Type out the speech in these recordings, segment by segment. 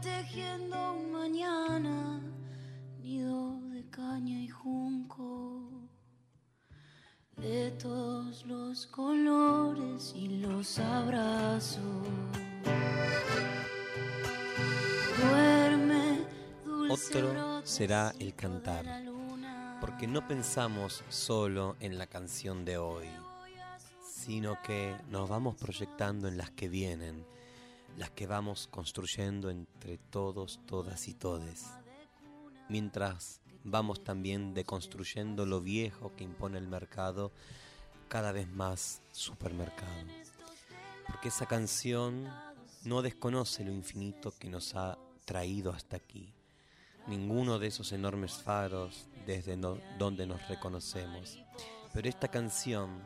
tejiendo un mañana, nido de caña y junco. De todos los colores y los abrazos. Duerme, dulce Otro será el cantar, porque no pensamos solo en la canción de hoy, sino que nos vamos proyectando en las que vienen, las que vamos construyendo entre todos, todas y todes, mientras vamos también deconstruyendo lo viejo que impone el mercado, cada vez más supermercado. Porque esa canción no desconoce lo infinito que nos ha traído hasta aquí ninguno de esos enormes faros desde donde nos reconocemos. Pero esta canción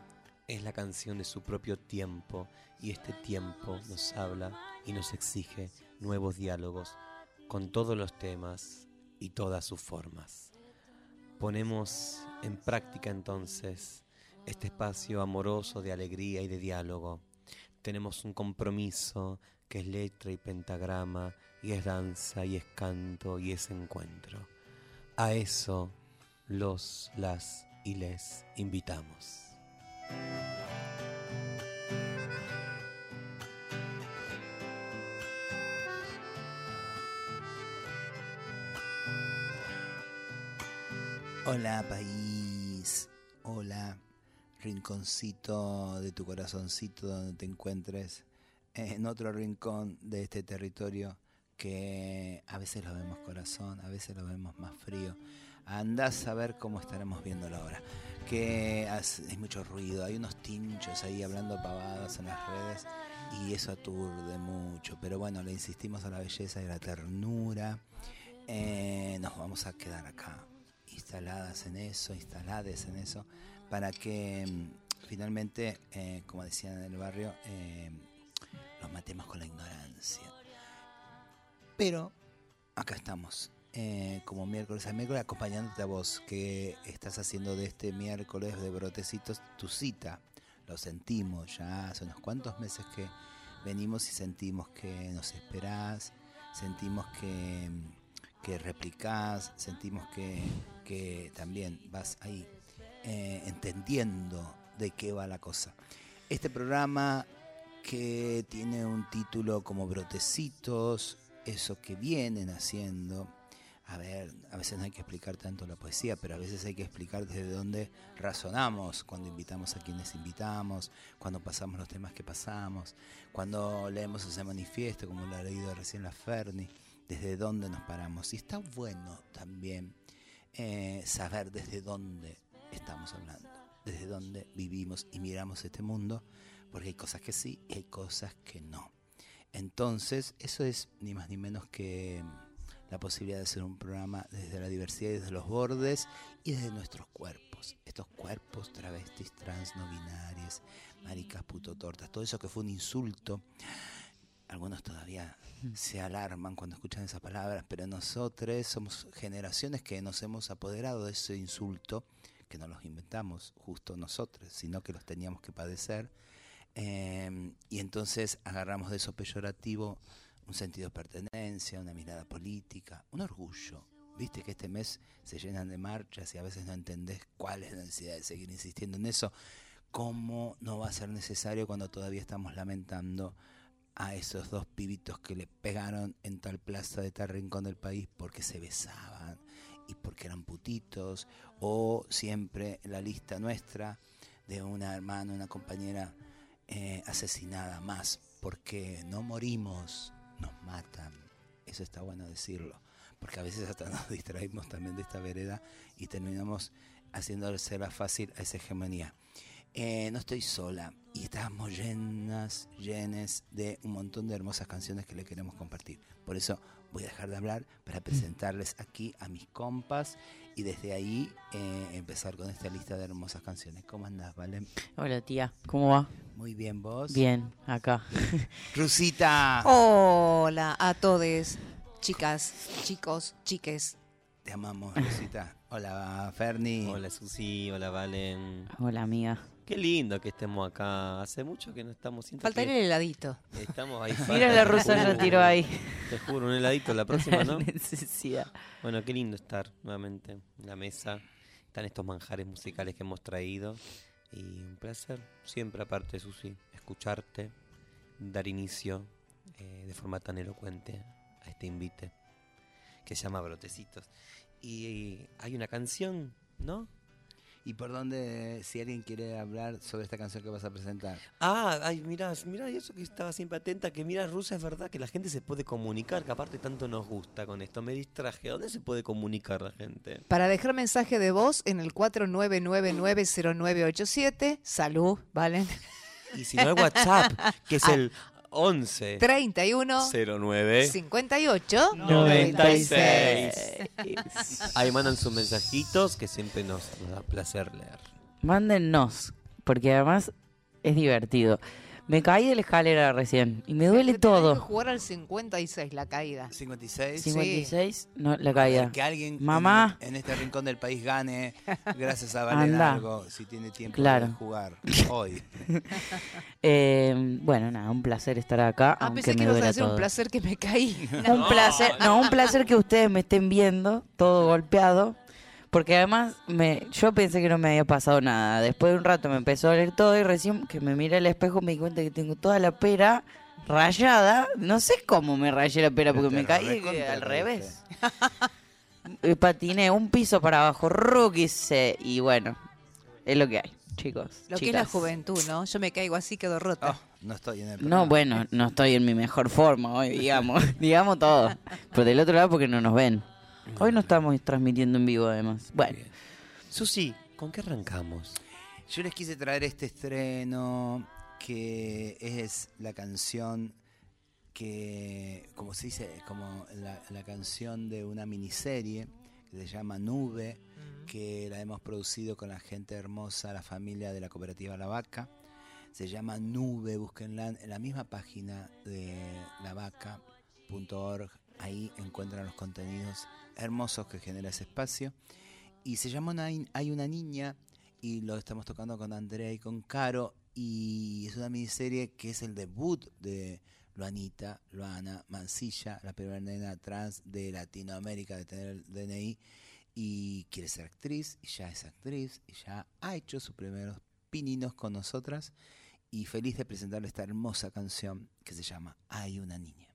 es la canción de su propio tiempo y este tiempo nos habla y nos exige nuevos diálogos con todos los temas y todas sus formas. Ponemos en práctica entonces este espacio amoroso de alegría y de diálogo. Tenemos un compromiso que es letra y pentagrama, y es danza, y es canto, y es encuentro. A eso los, las y les invitamos. Hola país, hola rinconcito de tu corazoncito donde te encuentres, en otro rincón de este territorio que a veces lo vemos corazón, a veces lo vemos más frío. Andás a ver cómo estaremos viendo la hora. Que hay mucho ruido, hay unos tinchos ahí hablando pavadas en las redes y eso aturde mucho. Pero bueno, le insistimos a la belleza y la ternura. Eh, nos vamos a quedar acá, instaladas en eso, instaladas en eso, para que mm, finalmente, eh, como decían en el barrio, eh, los matemos con la ignorancia. Pero acá estamos, eh, como miércoles a miércoles, acompañándote a vos, que estás haciendo de este miércoles de brotecitos tu cita. Lo sentimos ya hace unos cuantos meses que venimos y sentimos que nos esperás, sentimos que, que replicás, sentimos que, que también vas ahí eh, entendiendo de qué va la cosa. Este programa que tiene un título como Brotecitos, eso que vienen haciendo. A ver, a veces no hay que explicar tanto la poesía, pero a veces hay que explicar desde dónde razonamos cuando invitamos a quienes invitamos, cuando pasamos los temas que pasamos, cuando leemos ese manifiesto, como lo ha leído recién la Ferni, desde dónde nos paramos. Y está bueno también eh, saber desde dónde estamos hablando, desde dónde vivimos y miramos este mundo, porque hay cosas que sí y hay cosas que no. Entonces, eso es ni más ni menos que la posibilidad de hacer un programa desde la diversidad desde los bordes y desde nuestros cuerpos. Estos cuerpos travestis, trans, no binarias, maricas, puto, tortas, todo eso que fue un insulto. Algunos todavía se alarman cuando escuchan esas palabras, pero nosotros somos generaciones que nos hemos apoderado de ese insulto, que no los inventamos justo nosotros, sino que los teníamos que padecer. Eh, y entonces agarramos de eso peyorativo un sentido de pertenencia, una mirada política, un orgullo. Viste que este mes se llenan de marchas y a veces no entendés cuál es la necesidad de seguir insistiendo en eso. ¿Cómo no va a ser necesario cuando todavía estamos lamentando a esos dos pibitos que le pegaron en tal plaza de tal rincón del país porque se besaban y porque eran putitos? O siempre la lista nuestra de una hermana, una compañera eh, asesinada más porque no morimos, nos matan. Eso está bueno decirlo, porque a veces hasta nos distraímos también de esta vereda y terminamos haciéndosela fácil a esa hegemonía. Eh, no estoy sola y estamos llenas, llenes de un montón de hermosas canciones que le queremos compartir. Por eso voy a dejar de hablar para presentarles aquí a mis compas y desde ahí eh, empezar con esta lista de hermosas canciones. ¿Cómo andás, Valen? Hola tía, ¿cómo va? Muy bien, vos. Bien, acá. Rusita, Hola a todos, chicas, chicos, chiques. te amamos, Rusita. Hola, Ferni. Hola Susi, hola Valen. Hola amiga. Qué lindo que estemos acá. Hace mucho que no estamos. Siento Faltaría que el heladito. Estamos ahí. Mira falta, la rusa ya tiró ahí. Te juro, un heladito la próxima, ¿no? Necesidad. Bueno, qué lindo estar nuevamente en la mesa. Están estos manjares musicales que hemos traído. Y un placer, siempre aparte, Susi, escucharte, dar inicio eh, de forma tan elocuente a este invite que se llama Brotecitos. Y hay una canción, ¿no? ¿Y por dónde, si alguien quiere hablar sobre esta canción que vas a presentar? Ah, ay, mirá, mirá, eso que estaba siempre atenta, que mira, Rusa, es verdad que la gente se puede comunicar, que aparte tanto nos gusta con esto. Me distraje, ¿dónde se puede comunicar la gente? Para dejar mensaje de voz en el 49990987. Salud, ¿vale? Y si no, el WhatsApp, que es el 11 31 09 58 96. Ahí mandan sus mensajitos que siempre nos, nos da placer leer. Mándennos, porque además es divertido. Me caí de la escalera recién y me duele Tenés que todo. jugar al 56 la caída. 56. 56, no, la caída. Que alguien en- Mamá. En, este rincón del país gane, gracias a Valen Anda. algo, si tiene tiempo Claro. de jugar hoy. Eh, bueno, nada, un placer estar acá, Ah, aunque pensé que me duela decir un todo. placer que me caí. Un placer, no, un placer que ustedes me estén viendo todo golpeado, porque además me, yo pensé que no me había pasado nada. Después de un rato me empezó a doler todo y recién que me miré al espejo me di cuenta que tengo toda la pera rayada. No sé cómo me rayé la pera porque me caí al revés. Patiné un piso para abajo, rookie y bueno, es lo que hay, chicos. Lo que es la juventud, ¿no? Yo me caigo así, quedo rota. Oh, no estoy en el No, programa. bueno, no estoy en mi mejor forma hoy, digamos, digamos todo. Pero del otro lado porque no nos ven. Hoy no estamos transmitiendo en vivo además. Bueno. Susi, ¿con qué arrancamos? Yo les quise traer este estreno que es la canción que, como se dice, como la, la canción de una miniserie que se llama Nube, que la hemos producido con la gente hermosa, la familia de la cooperativa La Vaca. Se llama Nube, búsquenla en la misma página de lavaca.org. Ahí encuentran los contenidos hermosos que genera ese espacio. Y se llama Hay una niña y lo estamos tocando con Andrea y con Caro y es una miniserie que es el debut de Luanita, Luana Mancilla, la primera nena trans de Latinoamérica de tener el DNI y quiere ser actriz y ya es actriz y ya ha hecho sus primeros pininos con nosotras y feliz de presentarle esta hermosa canción que se llama Hay una niña.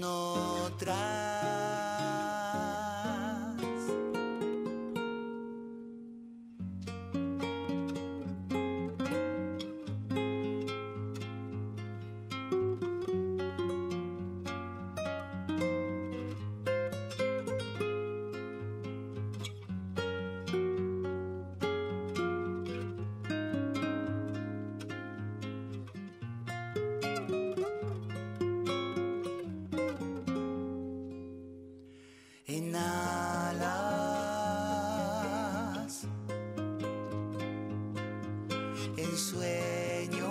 Con en sueños.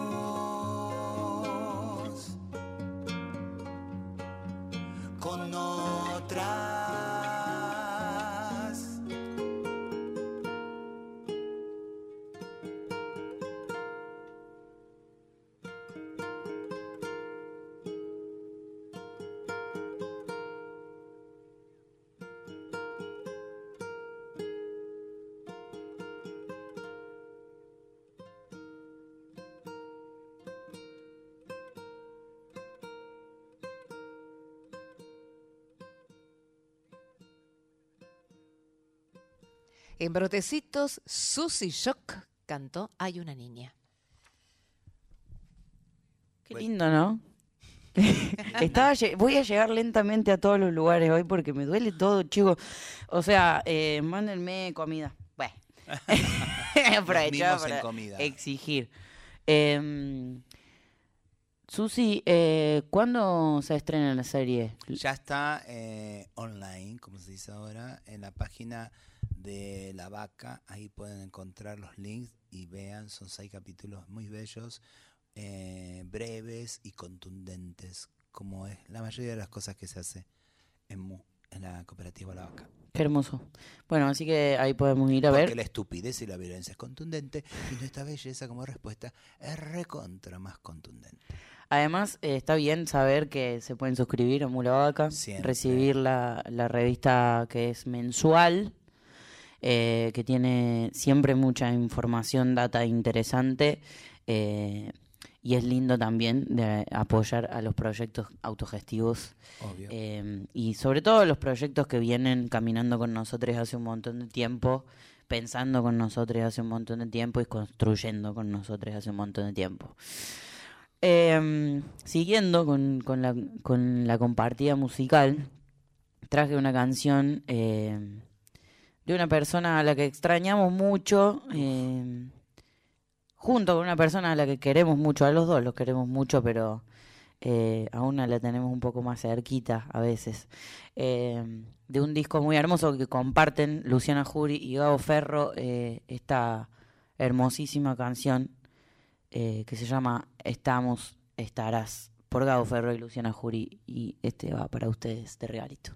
Con otra En Brotecitos, Susy Shock cantó Hay una niña. Qué Bueno. lindo, ¿no? Estaba, voy a llegar lentamente a todos los lugares hoy porque me duele todo, chicos. O sea, eh, mándenme comida. Bueno. En para comida. exigir. Eh, Susi, eh, ¿cuándo se estrena la serie? Ya está eh, online, como se dice ahora, en la página de La Vaca. Ahí pueden encontrar los links y vean, son seis capítulos muy bellos, eh, breves y contundentes, como es la mayoría de las cosas que se hace en, Mu- en la cooperativa La Vaca. Qué hermoso. Bueno, así que ahí podemos ir a Porque ver. la estupidez y la violencia es contundente y nuestra belleza como respuesta es recontra más contundente. Además, eh, está bien saber que se pueden suscribir a Mula Vaca, Siempre. recibir la, la revista que es mensual, eh, que tiene siempre mucha información, data interesante, eh, y es lindo también de apoyar a los proyectos autogestivos eh, y sobre todo los proyectos que vienen caminando con nosotros hace un montón de tiempo, pensando con nosotros hace un montón de tiempo y construyendo con nosotros hace un montón de tiempo. Eh, siguiendo con, con la, con la compartida musical, traje una canción eh, de una persona a la que extrañamos mucho, eh, junto con una persona a la que queremos mucho, a los dos los queremos mucho, pero eh, a una la tenemos un poco más cerquita a veces. Eh, de un disco muy hermoso que comparten Luciana Jury y Gabo Ferro, esta hermosísima canción que se llama Estamos, Estarás, por Gabo Ferro y Luciana Jury, y este va para ustedes de regalito.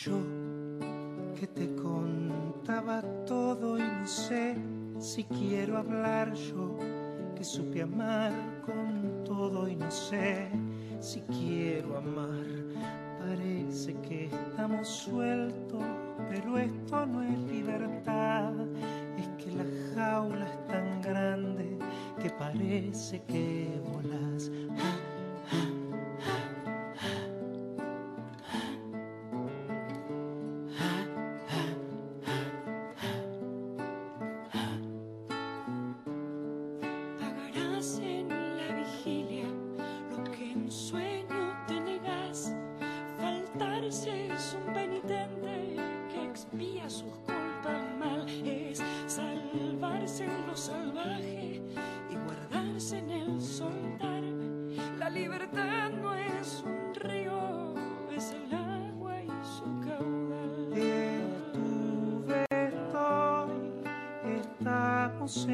Yo que te contaba todo y no sé si quiero hablar yo que supe amar con todo y no sé si quiero amar. Parece que estamos sueltos, pero esto no es libertad. Es que la jaula es tan grande que parece que volas. Estamos,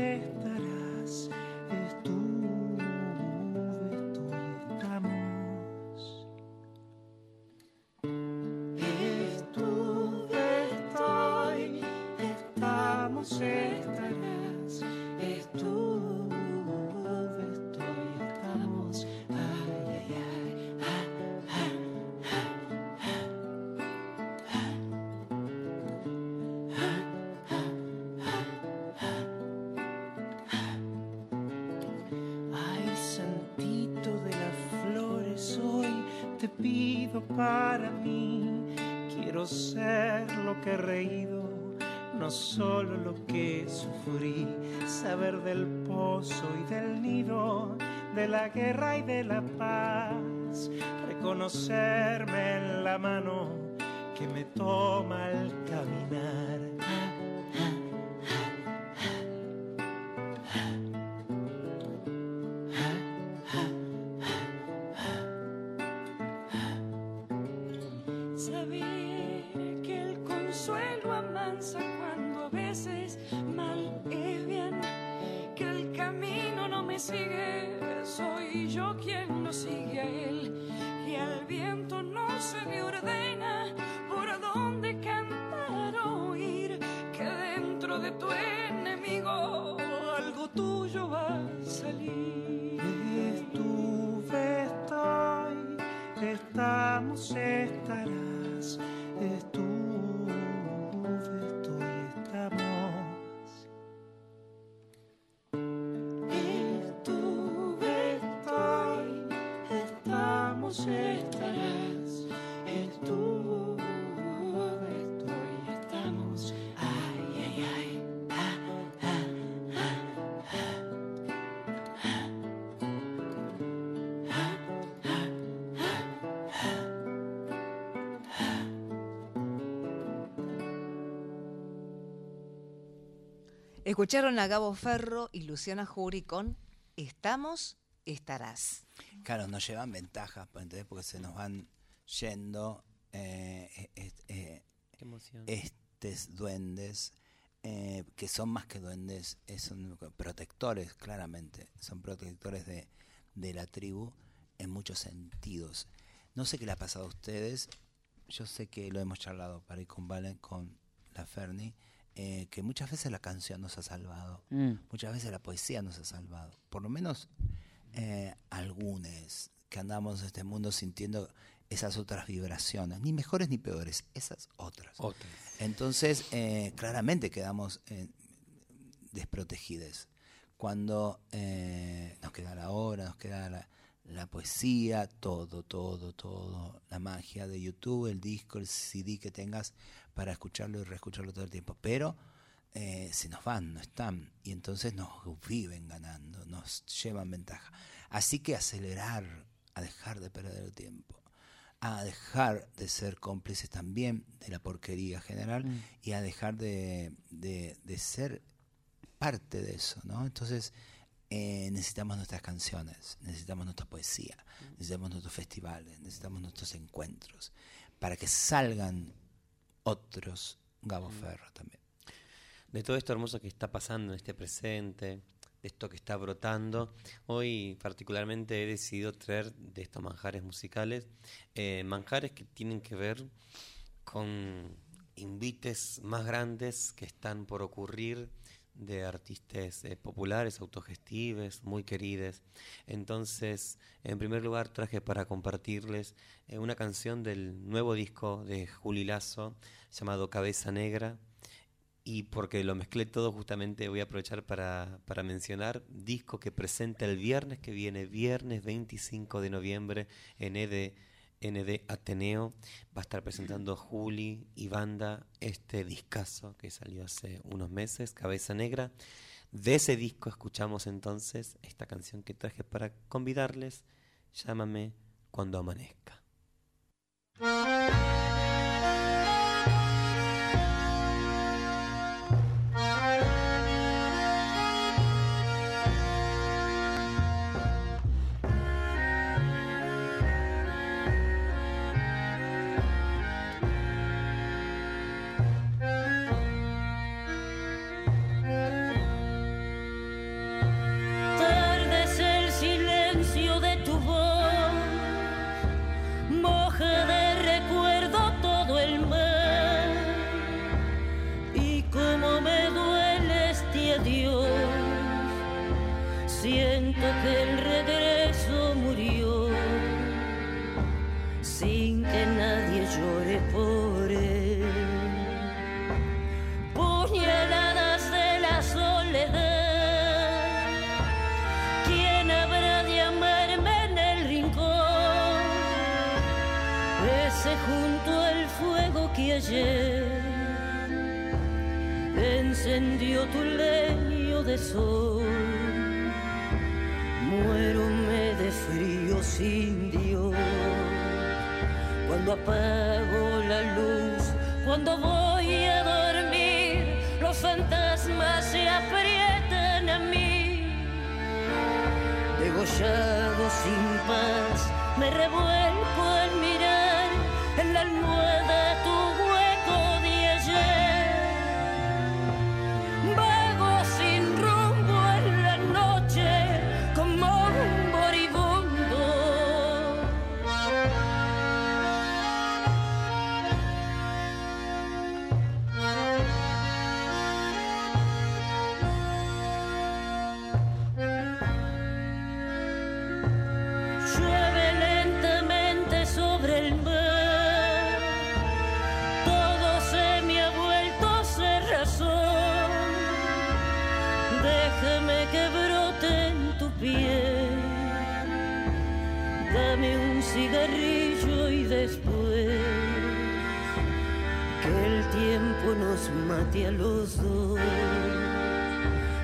no solo lo que sufrí. Saber del pozo y del nido, de la guerra y de la paz. Reconocerme en la mano que me toma Escucharon a Gabo Ferro y Luciana Jury con Estamos, estarás. Claro, nos llevan ventajas, pues, ¿entendés? porque se nos van yendo eh, eh, eh, eh, Qué emoción. estes duendes, eh, que son más que duendes, son protectores, claramente, son protectores de, de la tribu en muchos sentidos. No sé qué le ha pasado a ustedes, yo sé que lo hemos charlado para ir con Valen, con la Ferni, eh, que muchas veces la canción nos ha salvado, Mm. muchas veces la poesía nos ha salvado, por lo menos eh, algunos que andamos en este mundo sintiendo esas otras vibraciones, ni mejores ni peores, esas otras. Otra. Entonces, eh, claramente quedamos eh, desprotegidos. Cuando nos queda la obra, nos queda la, la poesía, todo, todo, todo, la magia de YouTube, el disco, el CD que tengas para escucharlo y reescucharlo todo el tiempo. Pero eh, se nos van, no están, y entonces nos viven ganando, nos llevan ventaja. Así que acelerar, a dejar de perder el tiempo a dejar de ser cómplices también de la porquería general Mm. y a dejar de, de- de ser parte de eso, ¿no? Entonces eh, necesitamos nuestras canciones, necesitamos nuestra poesía, necesitamos nuestros festivales, necesitamos nuestros encuentros, para que salgan otros Gabo Ferro también. de todo esto hermoso que está pasando en este presente, de esto que está brotando. Hoy particularmente he decidido traer de estos manjares musicales, eh, manjares que tienen que ver con invites más grandes que están por ocurrir de artistas eh, populares, autogestives, muy queridos. Entonces, en primer lugar traje para compartirles eh, una canción del nuevo disco de Juli Lazo llamado Cabeza Negra, y porque lo mezclé todo, justamente voy a aprovechar para, para mencionar disco que presenta el viernes que viene, viernes 25 de noviembre, en ED, ND Ateneo. Va a estar presentando Juli y Banda este discazo que salió hace unos meses, Cabeza Negra. De ese disco escuchamos entonces esta canción que traje para convidarles, Llámame cuando amanezca.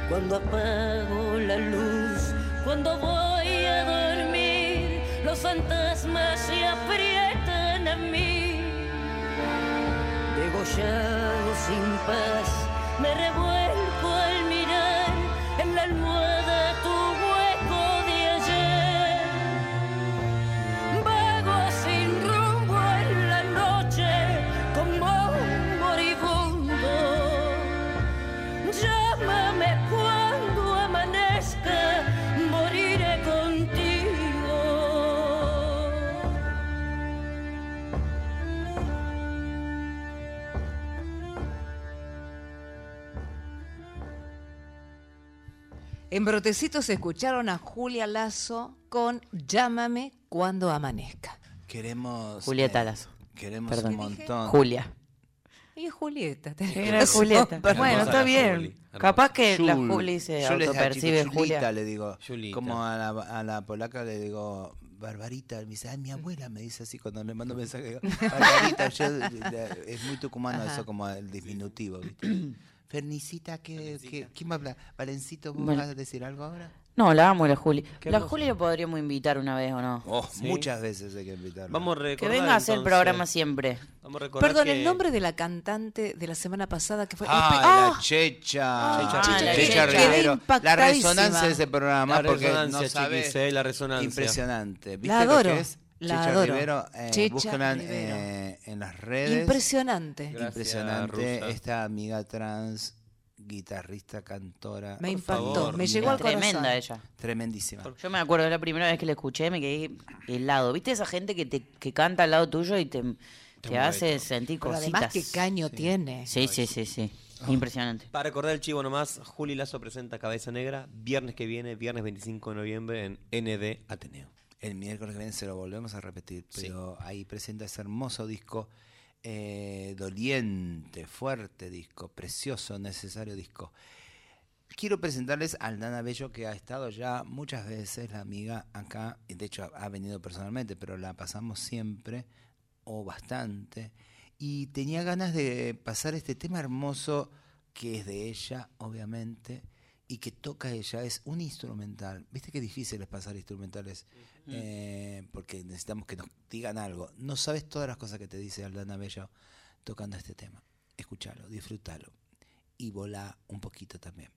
Cuando apago la luz, cuando voy a dormir, los fantasmas se aprietan a mí. Degollado sin paz, me revuelco al mirar en la almohada En Brotecitos escucharon a Julia Lazo con Llámame cuando amanezca. Queremos. Julieta eh, Lazo. Queremos Perdón. un montón. Julia. Y Julieta. Era Julieta. perdón. Bueno, está la bien. Juli. Capaz que la Jul. Juli se Yo autopercibe chico, Julita, Julia. le digo. Julita. Como a la, a la polaca le digo, Barbarita. Me dice, ay, mi abuela me dice así cuando le mando mensaje. Digo, Barbarita, yo, la- es muy tucumano Ajá. eso como el diminutivo, ¿viste? Fernicita, ¿qué, qué, ¿quién va a hablar? Valencito, ¿vos Vale. vas a decir algo ahora? No, la amo la Juli. La hermoso. Juli la podríamos invitar una vez o no. Oh, Sí. muchas veces hay que invitarla. Vamos a Que recordar. venga a hacer el programa siempre. Vamos a recordar Perdón, que- el nombre de la cantante de la semana pasada que fue. Ah, la Checha. Checha Checha, Rivero. Checha Quedé Rivero. La resonancia de ese programa, La porque resonancia, no sabes. chiquis, eh, la resonancia. Impresionante. ¿Viste La adoro, lo que es? La Checha adoro. Rivero, eh, búsquenla, Rivero. eh, en las redes. Impresionante. Gracias, Impresionante. Rusa. Esta amiga trans, guitarrista, cantora. Me Por impactó, favor, me llegó al corazón. Tremenda ella. Tremendísima. Yo me acuerdo de la primera vez que la escuché, me quedé helado. ¿Viste esa gente que te que canta al lado tuyo y te, te hace sentir Pero cositas? además, qué caño tiene. Sí, sí, sí, sí. Impresionante. Para recordar el chivo nomás, Juli Lazo presenta Cabeza Negra viernes que viene, viernes 25 de noviembre en ND Ateneo. El miércoles que viene se lo volvemos a repetir, Sí. pero ahí presenta ese hermoso disco, eh, doliente, fuerte disco, precioso, necesario disco. Quiero presentarles a Aldana Bello, que ha estado ya muchas veces, la amiga acá, y de hecho ha venido personalmente, pero la pasamos siempre, o bastante, y tenía ganas de pasar este tema hermoso que es de ella, obviamente, y que toca ella, es un instrumental. Viste qué difícil es pasar instrumentales, eh, porque necesitamos que nos digan algo. No sabes todas las cosas que te dice Aldana Bello tocando este tema. Escúchalo, disfrútalo y volá un poquito también.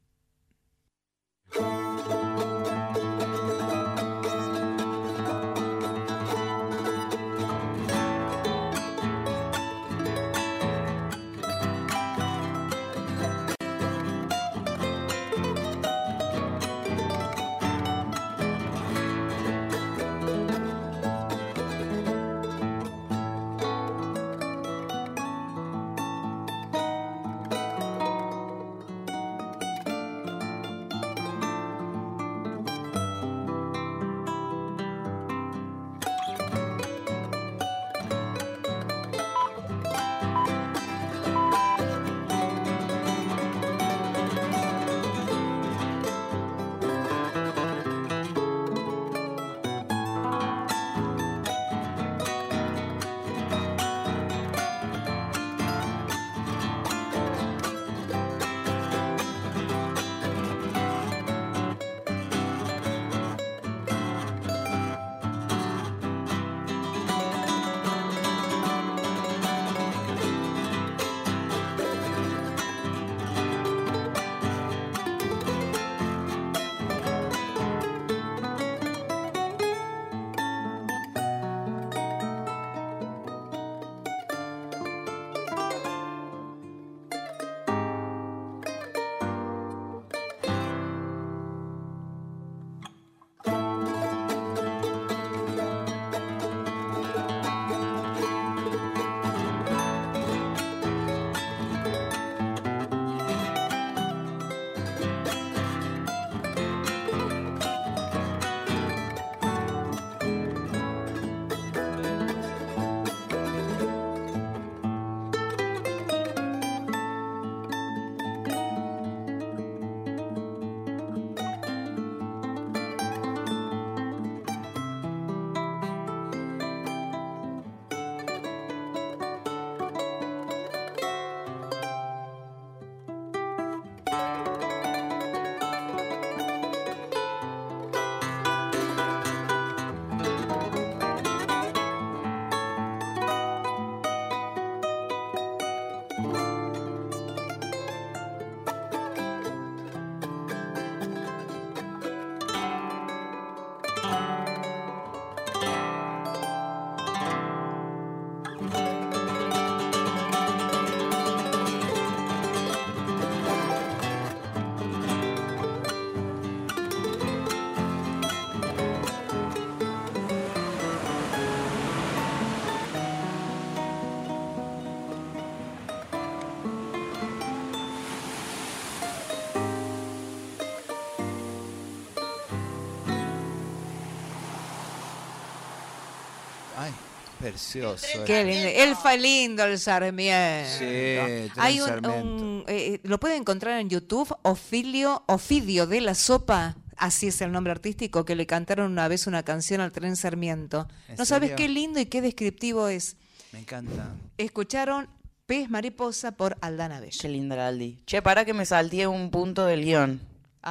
Precioso. Qué lindo. Él fue lindo el Sarmiento. Sí, Tren Hay un, Sarmiento. un- eh, lo pueden encontrar en YouTube, Ofilio, Ofidio de la Sopa, así es el nombre artístico, que le cantaron una vez una canción al Tren Sarmiento. ¿En No sabes qué lindo y qué descriptivo es. Me encanta. Escucharon Pez Mariposa por Aldana Bello. Qué linda Aldi. Che, para que me salteé un punto del guion.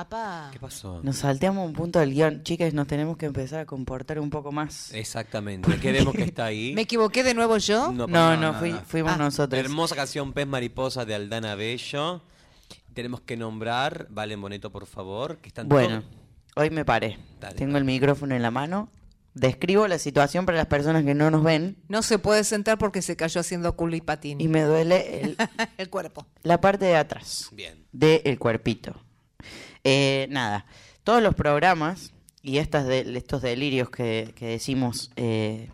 Apá. ¿Qué pasó? Nos salteamos un punto del guion. Chicas, nos tenemos que empezar a comportar un poco más. Exactamente. Queremos que está ahí. ¿Me equivoqué de nuevo yo? No, no, fui- fuimos Ah. nosotros. Hermosa canción Pez Mariposa de Aldana Bello. Tenemos que nombrar, Valen Boneto, por favor, que están Bueno, todos- hoy me paré. Dale. Tengo el micrófono en la mano. Describo la situación para las personas que no nos ven No se puede sentar porque se cayó haciendo culo y patín. y me duele el- el cuerpo. la parte de atrás Bien. del cuerpito. Eh, nada, todos los programas y estas de, estos delirios que, decimos, eh,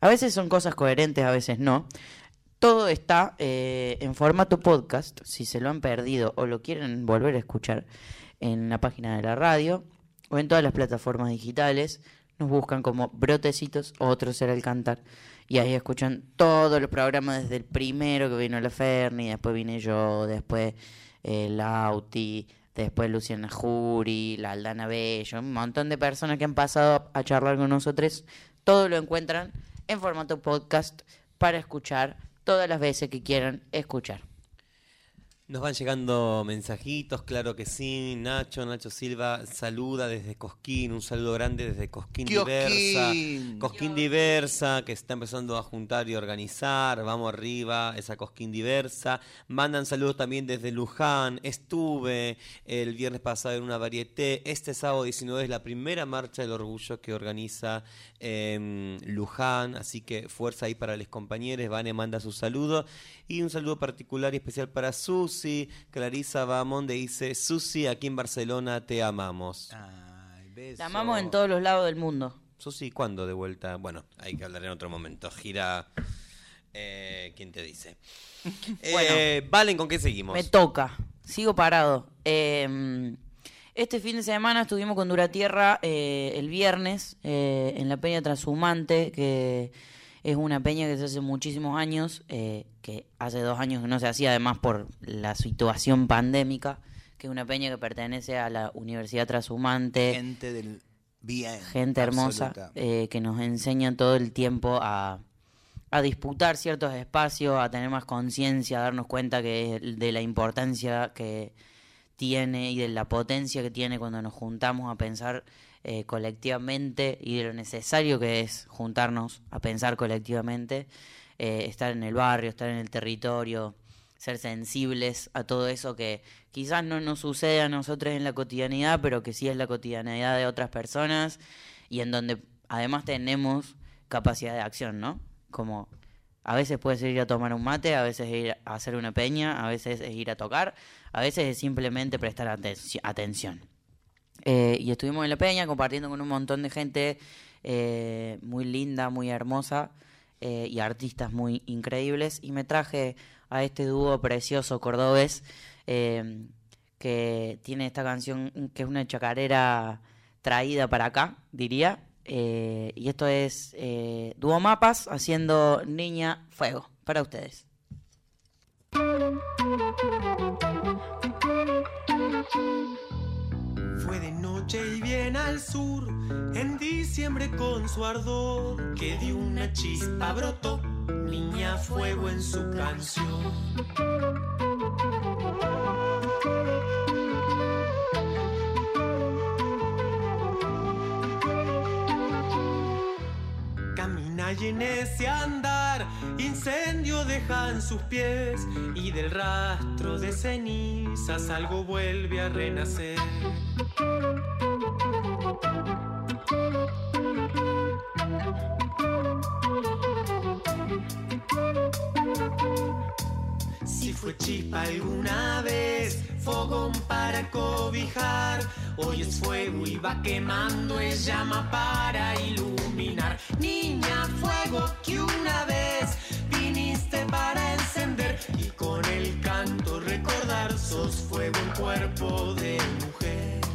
a veces son cosas coherentes, a veces no. Todo está eh, en formato podcast, si se lo han perdido o lo quieren volver a escuchar en la página de la radio o en todas las plataformas digitales. Nos buscan como brotecitos, otro será el cantar. Y ahí escuchan todos los programas desde el primero que vino la Ferni, después vine yo, después eh, Lauti, después Luciana Jury, la Aldana Bello, un montón de personas que han pasado a charlar con nosotros. Todo lo encuentran en formato podcast para escuchar todas las veces que quieran escuchar. Nos van llegando mensajitos, claro que sí. Nacho, Nacho Silva, saluda desde Cosquín, un saludo grande desde Cosquín Diversa. Cosquín Diversa, que se está empezando a juntar y organizar. Vamos arriba, esa Cosquín Diversa. Mandan saludos también desde Luján. Estuve el viernes pasado en una varieté. Este sábado 19 es la primera marcha del orgullo que organiza em, Luján. Así que fuerza ahí para los compañeros. Vane manda su saludo. Y un saludo particular y especial para Susi. Clarisa Bamonde dice: Susi, aquí en Barcelona te amamos. Ay, beso. La amamos en todos los lados del mundo. Susi, ¿cuándo de vuelta? Bueno, hay que hablar en otro momento. Gira. Eh, ¿Quién te dice? Eh, Valen, ¿con qué seguimos? Me toca, sigo parado. Eh, este fin de semana estuvimos con Duratierra eh, el viernes eh, en la Peña Transhumante, que es una peña que se hace muchísimos años, eh, que hace dos años que no se hacía, además por la situación pandémica, que es una peña que pertenece a la Universidad Transhumante Gente del bien. gente hermosa eh, que nos enseña todo el tiempo a, a disputar ciertos espacios, a tener más conciencia, a darnos cuenta que de la importancia que tiene y de la potencia que tiene cuando nos juntamos a pensar eh, colectivamente y de lo necesario que es juntarnos a pensar colectivamente, eh, estar en el barrio, estar en el territorio, ser sensibles a todo eso que quizás no nos sucede a nosotros en la cotidianidad, pero que sí es la cotidianidad de otras personas y en donde además tenemos capacidad de acción, ¿no? Como a veces puede ir a tomar un mate, a veces es ir a hacer una peña, a veces es ir a tocar, a veces es simplemente prestar atenci- atención. Eh, y estuvimos en la peña compartiendo con un montón de gente eh, muy linda, muy hermosa eh, y artistas muy increíbles. Y me traje a este dúo precioso cordobés que tiene esta canción que es una chacarera traída para acá, diría. Eh, y esto es eh, Dúo Mapas haciendo Niña Fuego para ustedes. Fue de noche y bien al sur, en diciembre con su ardor, que de una chispa brotó, niña fuego en su canción. En ese andar, incendio deja en sus pies, y del rastro de cenizas algo vuelve a renacer. Si fue chispa alguna vez, fogón para cobijar. Hoy es fuego y va quemando, es llama para iluminar. Niña, fuego que una vez viniste para encender y con el canto recordar sos fuego en cuerpo de mujer.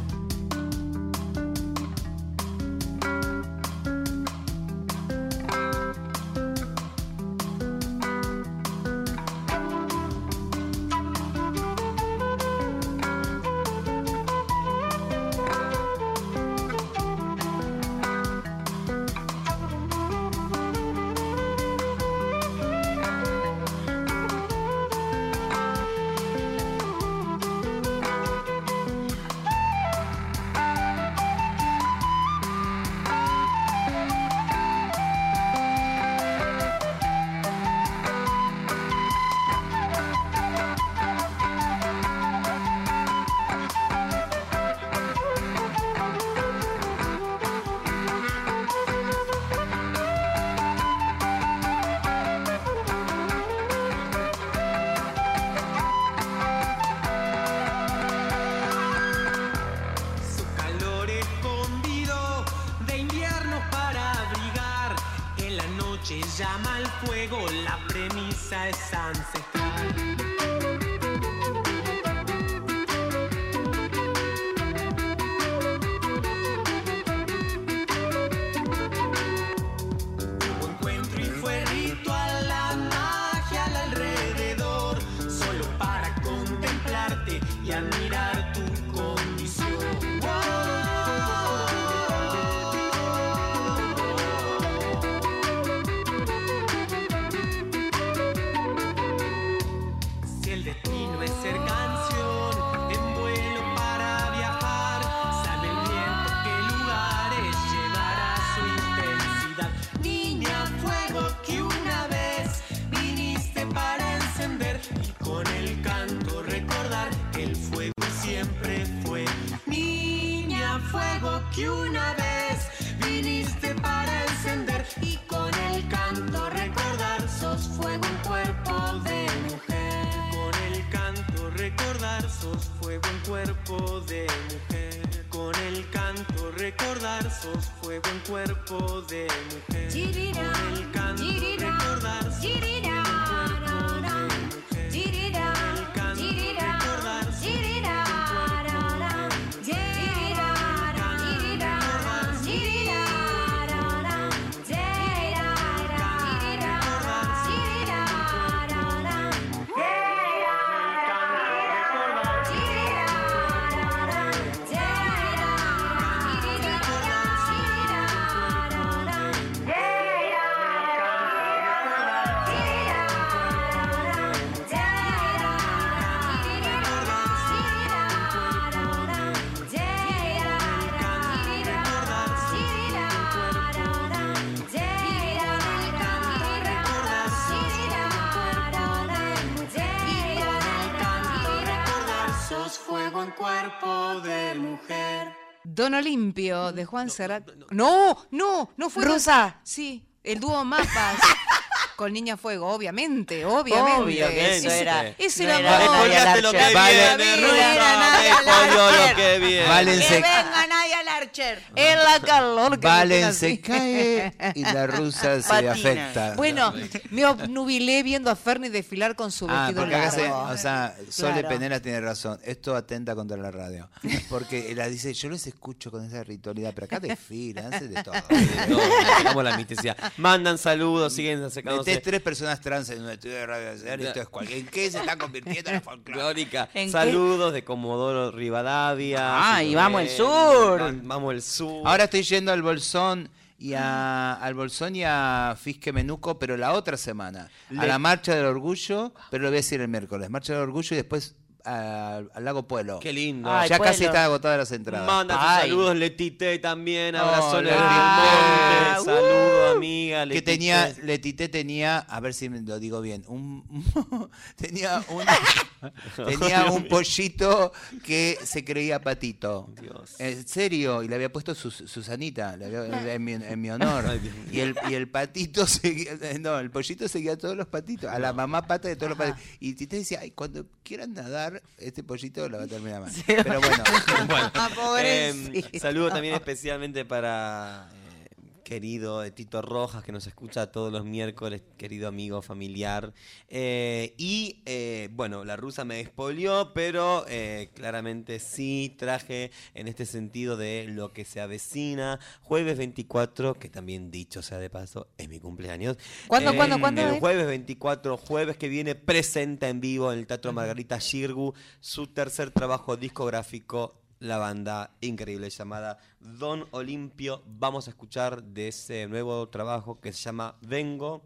Don Olimpio, de Juan Serrat. No, no, no fue. Rusa. Sí, el dúo Mapas. Con Niña Fuego, obviamente, obviamente. Obvio que eso era- Ese no era spoileaste lo que. Vale. viene, No Rusa, era me Nadia spoileó Larcher. lo que viene. Válense, Nadia Larcher. En la calor que Valen se cae y la rusa se Patina. afecta. Bueno, me obnubilé viendo a Fernie desfilar con su Ah, vestido porque acá se, largo. o sea, Sole Claro. Penela tiene razón. Esto atenta contra la radio. Porque ella dice, yo los escucho con esa ritualidad, pero acá desfilan, hacen de todo. No, tengamos la misticidad. Mandan saludos, siguen acercándose. Metés tres personas trans en un estudio de radio y esto es cualquier. ¿En qué se está convirtiendo ¿En qué? saludos de Comodoro Rivadavia. Ah, y vamos el Rey, sur. va- Vamos el sur. Ahora estoy yendo al Bolsón y a, al Bolsón y a Fisque Menuco, pero la otra semana. A la Marcha del Orgullo, pero lo voy a decir el miércoles. Marcha del Orgullo y después al Lago Pueblo. Qué lindo. Ay, ya Pueblo. casi están agotadas las entradas. Manda tus saludos, Letite también, abrazones Hola, Letite. saludos amiga, que Letite. tenía, Letité tenía, a ver si lo digo bien, un, tenía un tenía un pollito que se creía patito. Dios. En serio, y le había puesto Sus- Susanita, le había- en, mi, en mi honor. Ay, y el y el patito seguía, no, el pollito seguía a todos los patitos, a la mamá pata de todos los patitos. Y Tité decía, ay, cuando quieran nadar, este pollito la va a terminar mal. Pero bueno, Ah, pobrecito. Eh, saludo también especialmente para eh, querido Tito Rojas, que nos escucha todos los miércoles, querido amigo familiar. Eh, y eh, bueno, la rusa me despolió, pero eh, claramente sí traje en este sentido de lo que se avecina. Jueves 24, que también dicho sea de paso, es mi cumpleaños. ¿Cuándo, cuándo, cuándo El es? jueves 24, jueves que viene, presenta en vivo en el Teatro Margarita Shirgu su tercer trabajo discográfico, la banda increíble llamada Don Olimpio. Vamos a escuchar de ese nuevo trabajo que se llama Vengo,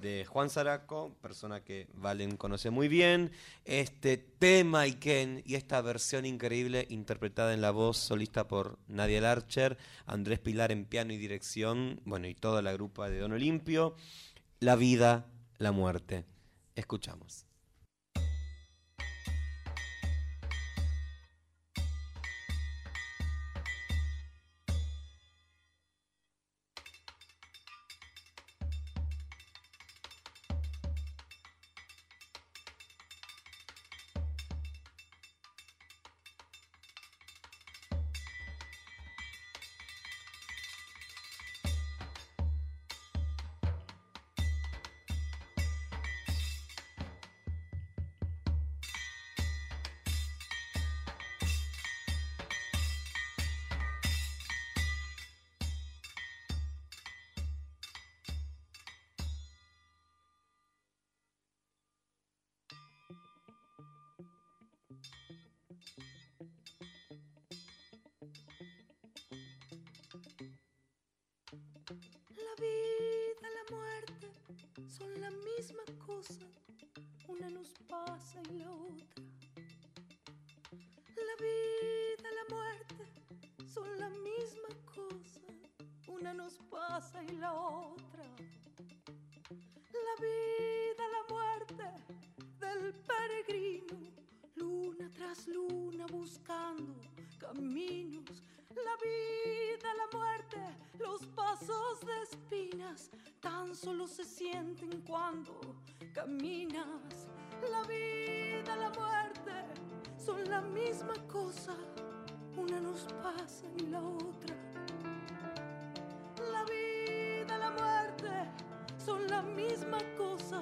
de Juan Zaraco, persona que Valen conoce muy bien. Este tema y Ken y esta versión increíble interpretada en la voz solista por Nadia Larcher, Andrés Pilar en piano y dirección, bueno, y toda la grupa de Don Olimpio. La vida, la muerte. Escuchamos. Pasa y la otra. La vida, la muerte del peregrino, luna tras luna buscando caminos. La vida, la muerte, los pasos de espinas, tan solo se sienten cuando caminas. La vida, la muerte son la misma cosa, una nos pasa y la otra. Son la misma cosa,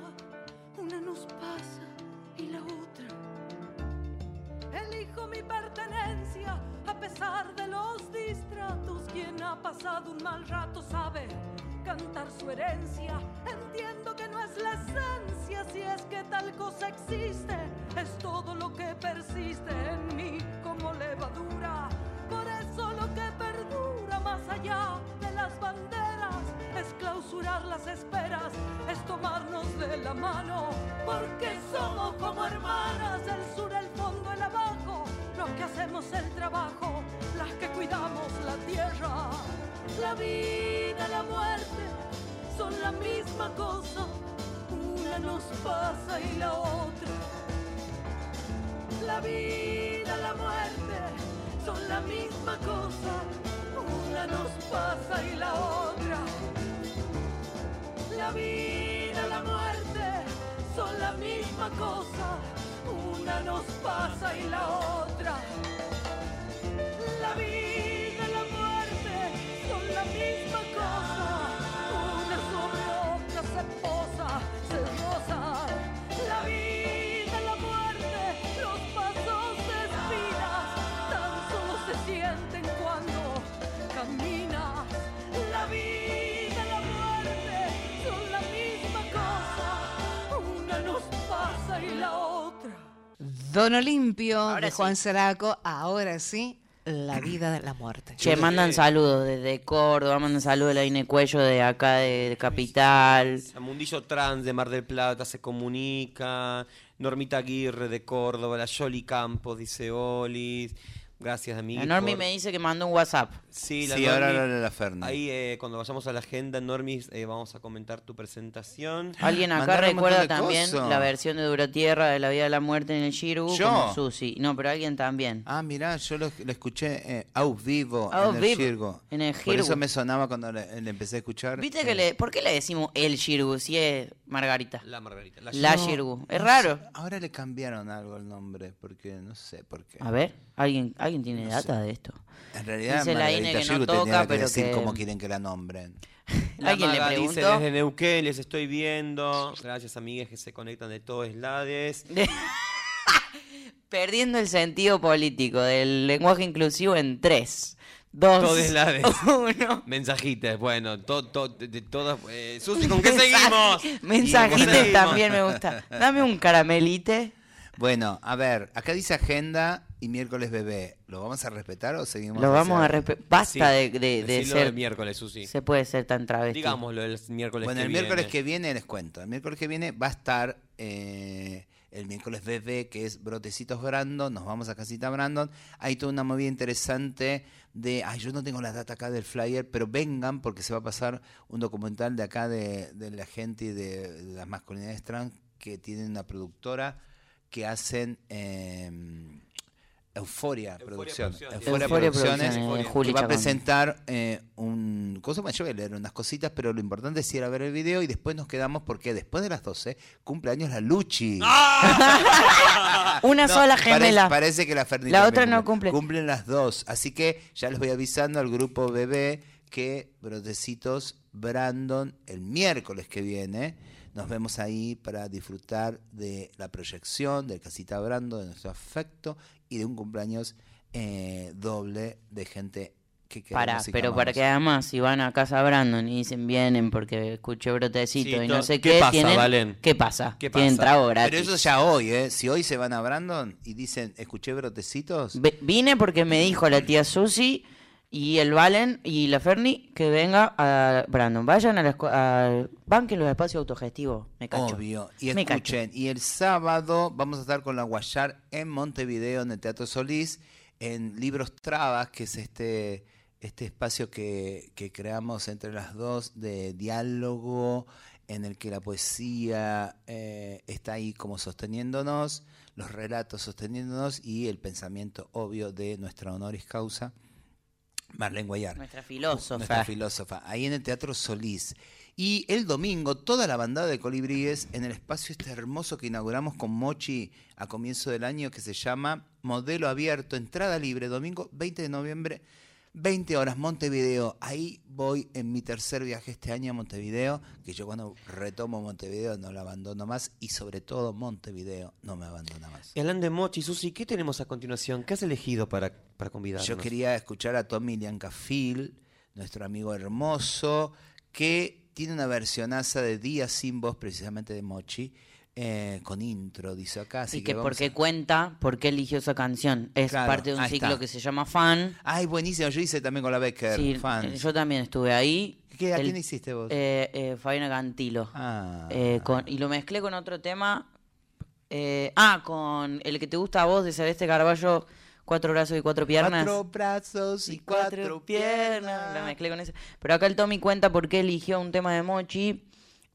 una nos pasa y la otra. Elijo mi pertenencia a pesar de los distratos. Quien ha pasado un mal rato sabe cantar su herencia. Entiendo que no es la esencia si es que tal cosa existe. Es todo lo que persiste en mí como levadura. Clausurar las esperas, es tomarnos de la mano, porque somos como hermanas, el sur, el fondo, el abajo, los que hacemos el trabajo, las que cuidamos la tierra. La vida, la muerte son la misma cosa, una nos pasa y la otra. La vida, la muerte son la misma cosa, una nos pasa y la otra. La vida, la muerte son la misma cosa, una nos pasa y la otra. La vida, Don Olimpio Ahora de sí. Juan Seraco, ahora sí, la vida de la muerte. Che, mandan saludos desde Córdoba, mandan saludos de la Ine Cuello de acá de, de Capital. Mundillo Trans de Mar del Plata se comunica. Normita Aguirre de Córdoba. La Yoli Campos dice Olis. Gracias, amigo. La Normi me dice que mandó un WhatsApp. Sí, la Sí, ahora Normi- habla la Ferni. Ahí, eh, cuando vayamos a la agenda, Normis, eh, vamos a comentar tu presentación. Alguien acá recuerda también cosas. la versión de Durotierra de La Vida de la Muerte en el Shiru ¿Yo? como Susi. No, pero alguien también. Ah, mirá, yo lo, lo escuché eh, au vivo en el en el Por eso me sonaba cuando le, le empecé a escuchar. ¿Viste eh, que le, por qué le decimos el Shiru si es Margarita? La Margarita. La La no, Shirgu. Es no raro. sé, ahora le cambiaron algo el nombre, porque no sé por qué. A ver, ¿alguien, ¿alguien tiene No data sé. de esto? En realidad, Dice la Ine que no toca, que pero decir que- cómo quieren que la nombren. La ¿Alguien le Maga dice preguntó? desde Neuquén, les estoy viendo. Gracias, amigues que se conectan de todos lados. Perdiendo el sentido político del lenguaje inclusivo en 3, 2, Todos lados. 1. Mensajitas, bueno, to, to- de, de todas. eh, Susi, ¿con qué seguimos? Mensajitos Seguimos. también me gusta. Dame un caramelite. Bueno, a ver, acá dice agenda y miércoles bebé. ¿Lo vamos a respetar o seguimos? Lo vamos a respetar. Basta Sí, de, de, de ser. del miércoles, Susi. Se puede ser tan travesti. Digámoslo el miércoles Bueno, que el miércoles viene. que viene les cuento. El miércoles que viene va a estar eh, el miércoles bebé, que es Brotecitos Brandon. Nos vamos a Casita Brandon. Hay toda una movida interesante de. Ay, yo no tengo la data acá del flyer, pero vengan porque se va a pasar un documental de acá de, de la gente y de, de las masculinidades trans que tienen una productora que hacen. eh, Euforia, Producción. Producciones. Euforia, Producciones. Que Juli va a presentar eh, un... Cosa, bueno, yo voy a leer unas cositas, pero lo importante es ir a ver el video y después nos quedamos porque después de las 12 cumpleaños la Luchi. Una No, sola gemela. Parece, que la Ferni La otra no cumple. Cumplen las dos. Así que ya les voy avisando al grupo bebé que Brotecitos Brandon el miércoles que viene. Nos vemos ahí para disfrutar de la proyección del Casita Brandon, de nuestro afecto y de un cumpleaños eh, doble de gente que queremos Para, pero para que además, si van a casa Brandon y dicen vienen porque escuché brotecito Sí, y no sé ¿qué qué, pasa, tienen. Valen? ¿Qué pasa? ¿Qué Tienen pasa? trago gratis. Pero eso ya hoy, ¿eh? Si hoy se van a Brandon y dicen, escuché brotecitos, Ve- Vine porque me dijo la tía Susi, Y el Valen y la Ferni, que venga a Brandon. Vayan a la al banquen los espacios autogestivos. Me cacho. Obvio. Y Me cacho. escuchen, y el sábado vamos a estar con la Guayar en Montevideo, en el Teatro Solís, en Libros Trabas, que es este, este espacio que, que creamos entre las dos de diálogo, en el que la poesía eh, está ahí como sosteniéndonos, los relatos sosteniéndonos y el pensamiento obvio de nuestra honoris causa, Marlene Guayar. Nuestra filósofa. Nuestra filósofa, ahí en el Teatro Solís. Y el domingo, toda la bandada de colibríes en el espacio este hermoso que inauguramos con Mochi a comienzo del año, que se llama Modelo Abierto, entrada libre, domingo 20 de noviembre, 20 horas, Montevideo. Ahí voy en mi tercer viaje este año a Montevideo, que yo cuando retomo Montevideo no lo abandono más, y sobre todo Montevideo no me abandona más. Y hablando de Mochi, Susi, ¿qué tenemos a continuación? ¿Qué has elegido para, para convidarnos? Yo quería escuchar a Tommy Liancafil, nuestro amigo hermoso, que tiene una versionaza de Día sin voz, precisamente de Mochi, eh, con intro, dice acá. Así y que porque a- cuenta por qué eligió esa canción. Es Claro, parte de un ciclo está. que se llama Fan. Ay, buenísimo, yo hice también con la Becker, Sí, fans. eh, yo también estuve ahí. ¿Qué, ¿A El- quién hiciste vos? Eh, eh, Fabiana Cantilo. ah, Eh, con- y lo mezclé con otro tema. eh, ah, con el que te gusta a vos de Celeste Carballo, Cuatro brazos y cuatro piernas. Cuatro brazos y cuatro piernas. La mezclé con ese. Pero acá el Tommy cuenta por qué eligió un tema de Mochi.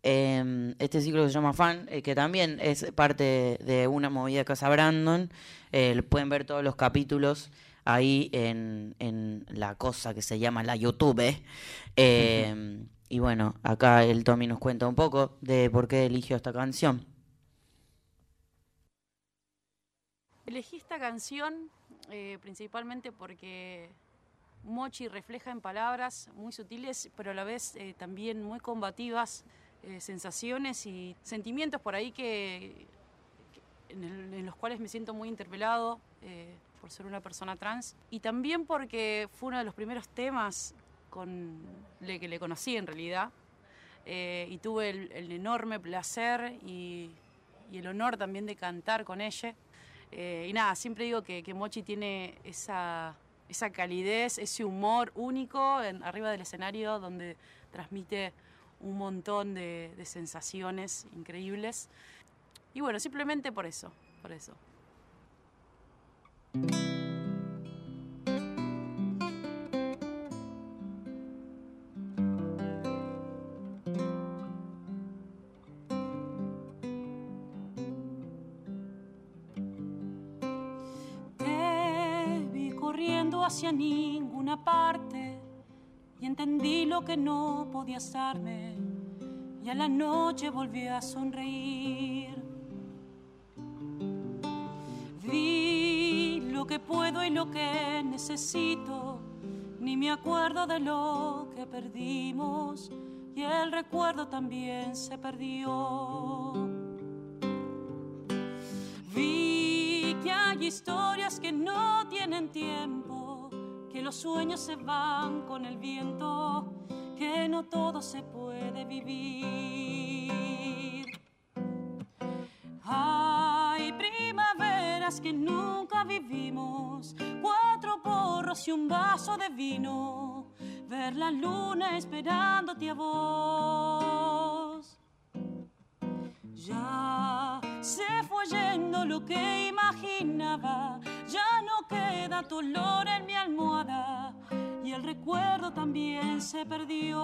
Eh, este ciclo se llama Fan, eh, que también es parte de una movida de Casa Brandon. Eh, pueden ver todos los capítulos ahí en, en la cosa que se llama la YouTube. Eh, y bueno, acá el Tommy nos cuenta un poco de por qué eligió esta canción. Elegí esta canción eh, principalmente porque Mochi refleja en palabras muy sutiles, pero a la vez eh, también muy combativas, eh, sensaciones y sentimientos por ahí que, que- en, el- en los cuales me siento muy interpelado eh, por ser una persona trans. Y también porque fue uno de los primeros temas con le que le conocí en realidad. eh, y tuve el, el enorme placer y, y el honor también de cantar con ella. Eh, y nada, siempre digo que, que Mochi tiene esa, esa calidez, ese humor único en- arriba del escenario donde transmite un montón de, sensaciones increíbles. Y bueno, simplemente por eso, por eso. Hacia ninguna parte y entendí lo que no podías darme. Y a la noche volví a sonreír. Vi lo que puedo y lo que necesito. Ni me acuerdo de lo que perdimos y el recuerdo también se perdió. Vi que hay historias que no tienen tiempo, que los sueños se van con el viento, que no todo se puede vivir. Hay primaveras que nunca vivimos, cuatro porros y un vaso de vino, ver la luna esperándote a vos. Ya se fue yendo lo que imaginaba, ya no queda tu olor en mi almohada y el recuerdo también se perdió.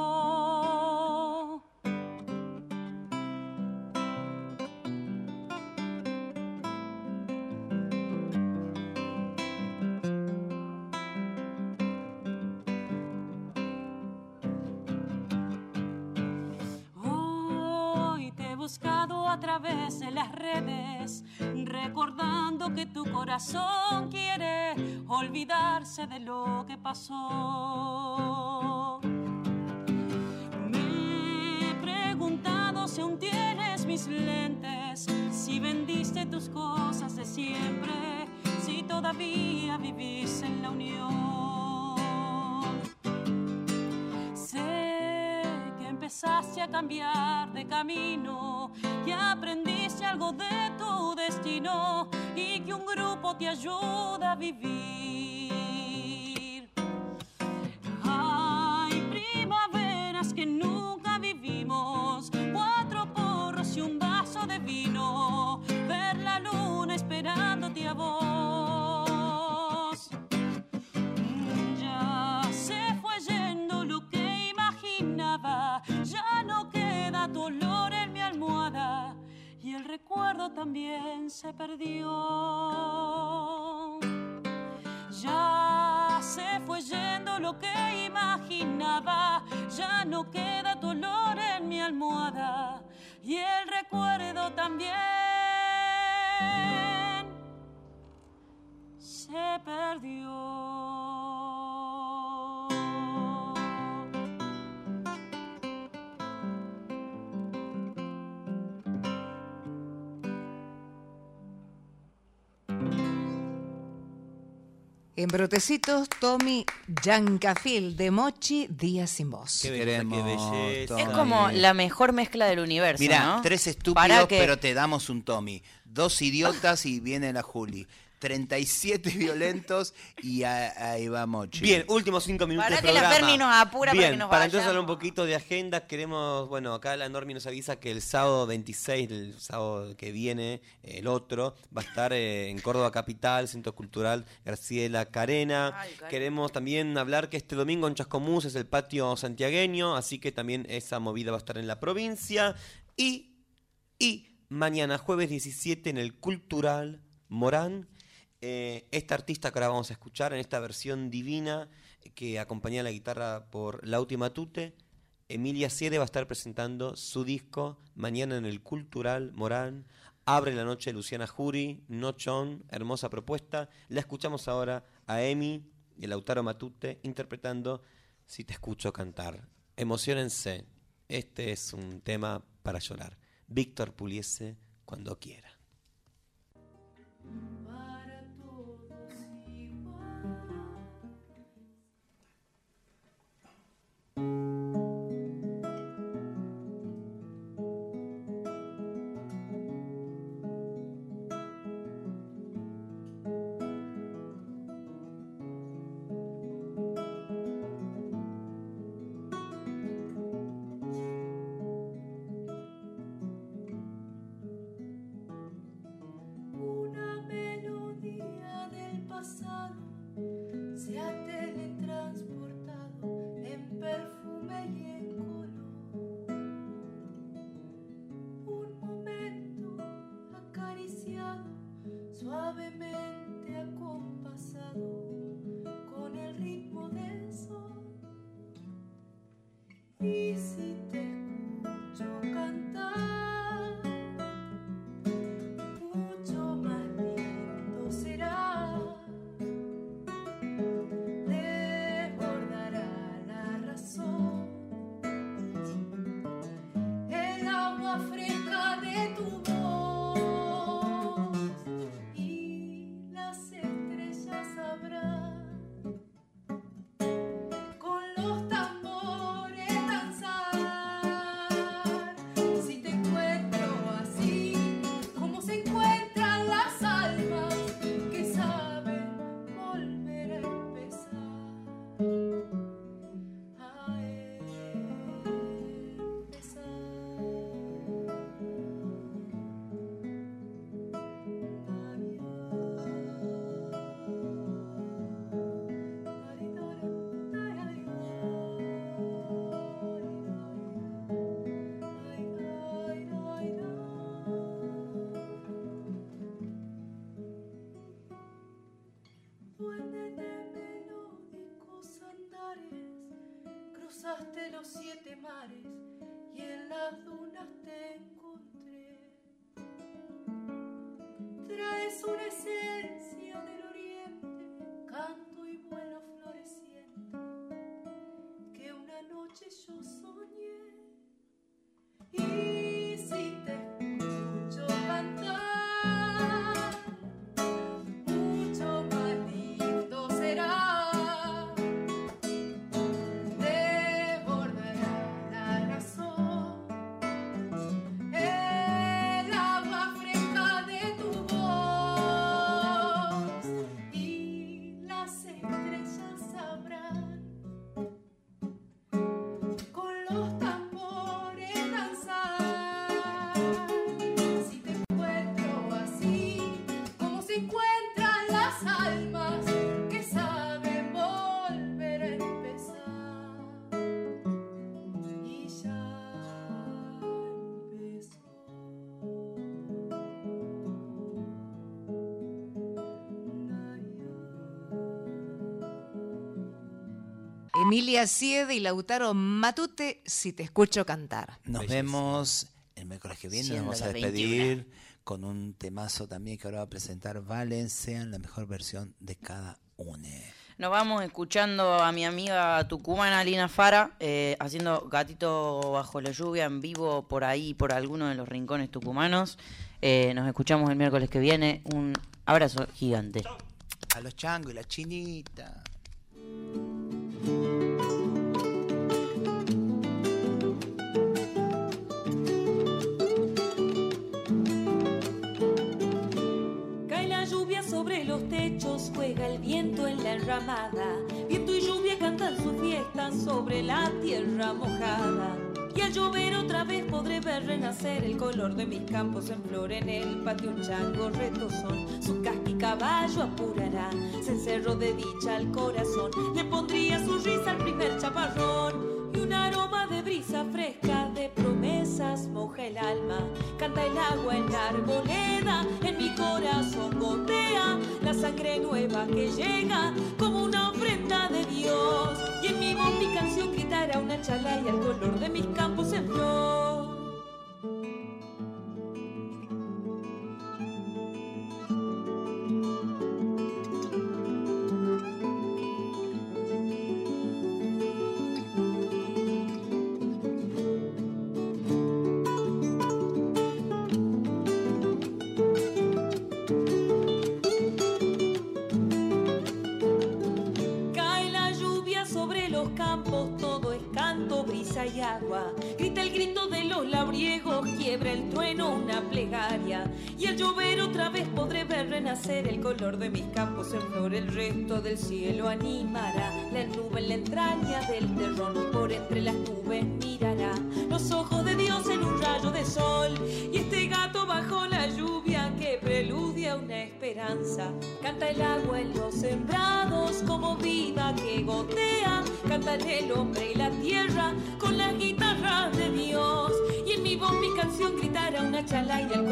Hoy a través de las redes, recordando que tu corazón quiere olvidarse de lo que pasó. Me he preguntado si aún tienes mis lentes, si vendiste tus cosas de siempre, si todavía vivís en la unión. Cambiar de camino, que aprendiste algo de tu destino y que un grupo te ayuda a vivir. Recuerdo también se perdió. Ya se fue yendo lo que imaginaba, ya no queda dolor en mi almohada y el recuerdo también se perdió. En Brotecitos, Tommy Yancafil de Mochi, Días sin voz. Qué belleza, qué Queremos, belleza. Es como la mejor mezcla del universo, Mira, ¿no? tres Para estúpidos, que- pero te damos un Tommy. Dos idiotas y viene la Juli. 37 violentos y a- ahí va Mochi. Bien, últimos cinco minutos Para de que la programa. Ferni nos apura para Bien, que nos para entonces hablar un poquito de agenda, queremos, bueno, acá la Normi nos avisa que el sábado 26, el sábado que viene, el otro, va a estar eh, en Córdoba Capital, Centro Cultural Graciela Carena. Ay, Carena. Queremos también hablar que este domingo en Chascomús es el patio santiagueño, así que también esa movida va a estar en la provincia. Y, y mañana jueves 17 en el Cultural Morán, eh, esta artista que ahora vamos a escuchar en esta versión divina que acompaña la guitarra por Lauti Matute, Emilia Siede va a estar presentando su disco mañana en el Cultural Morán. Abre la noche Luciana Jury, Nochón, hermosa propuesta. La escuchamos ahora a Emi y el Lautaro Matute interpretando Si te escucho cantar. Emocionense, este es un tema para llorar. Víctor Puliese, cuando quiera. Traes una esencia del oriente, canto y vuelo floreciente, que una noche yo soñé. Y Emilia Siede y Lautaro Matute, si te escucho cantar. Nos vemos el miércoles que viene. Nos vamos a despedir con un temazo también que ahora va a presentar Valencia en la mejor versión de cada une. Nos vamos escuchando a mi amiga tucumana Lina Fara eh, haciendo Gatito bajo la lluvia en vivo por ahí, por alguno de los rincones tucumanos. Eh, nos escuchamos el miércoles que viene. Un abrazo gigante. A los changos y la chinita. Los techos, juega el viento en la enramada. Viento y lluvia cantan su fiesta sobre la tierra mojada. Y al llover otra vez podré ver renacer el color de mis campos en flor en el patio un chango retozón. Su casqui caballo apurará, se encerró de dicha al corazón. Le pondría su risa al primer chaparrón. Y un aroma de brisa fresca de promesas moja el alma. Canta el agua en la arboleda, en mi corazón gotea la sangre nueva que llega como una ofrenda de Dios. Y en mi voz mi canción gritará una chalaya al color de mis campos en flor. De mis campos en flor. El resto del cielo animará la nube en la entraña del terrón. Por entre las nubes mirará los ojos de Dios en un rayo de sol. Y este gato bajo la lluvia que preludia una esperanza. Canta el agua en los sembrados como vida que gotea. Cantan el hombre y la tierra con las guitarras de Dios. Y en mi voz mi canción gritará una chalaya al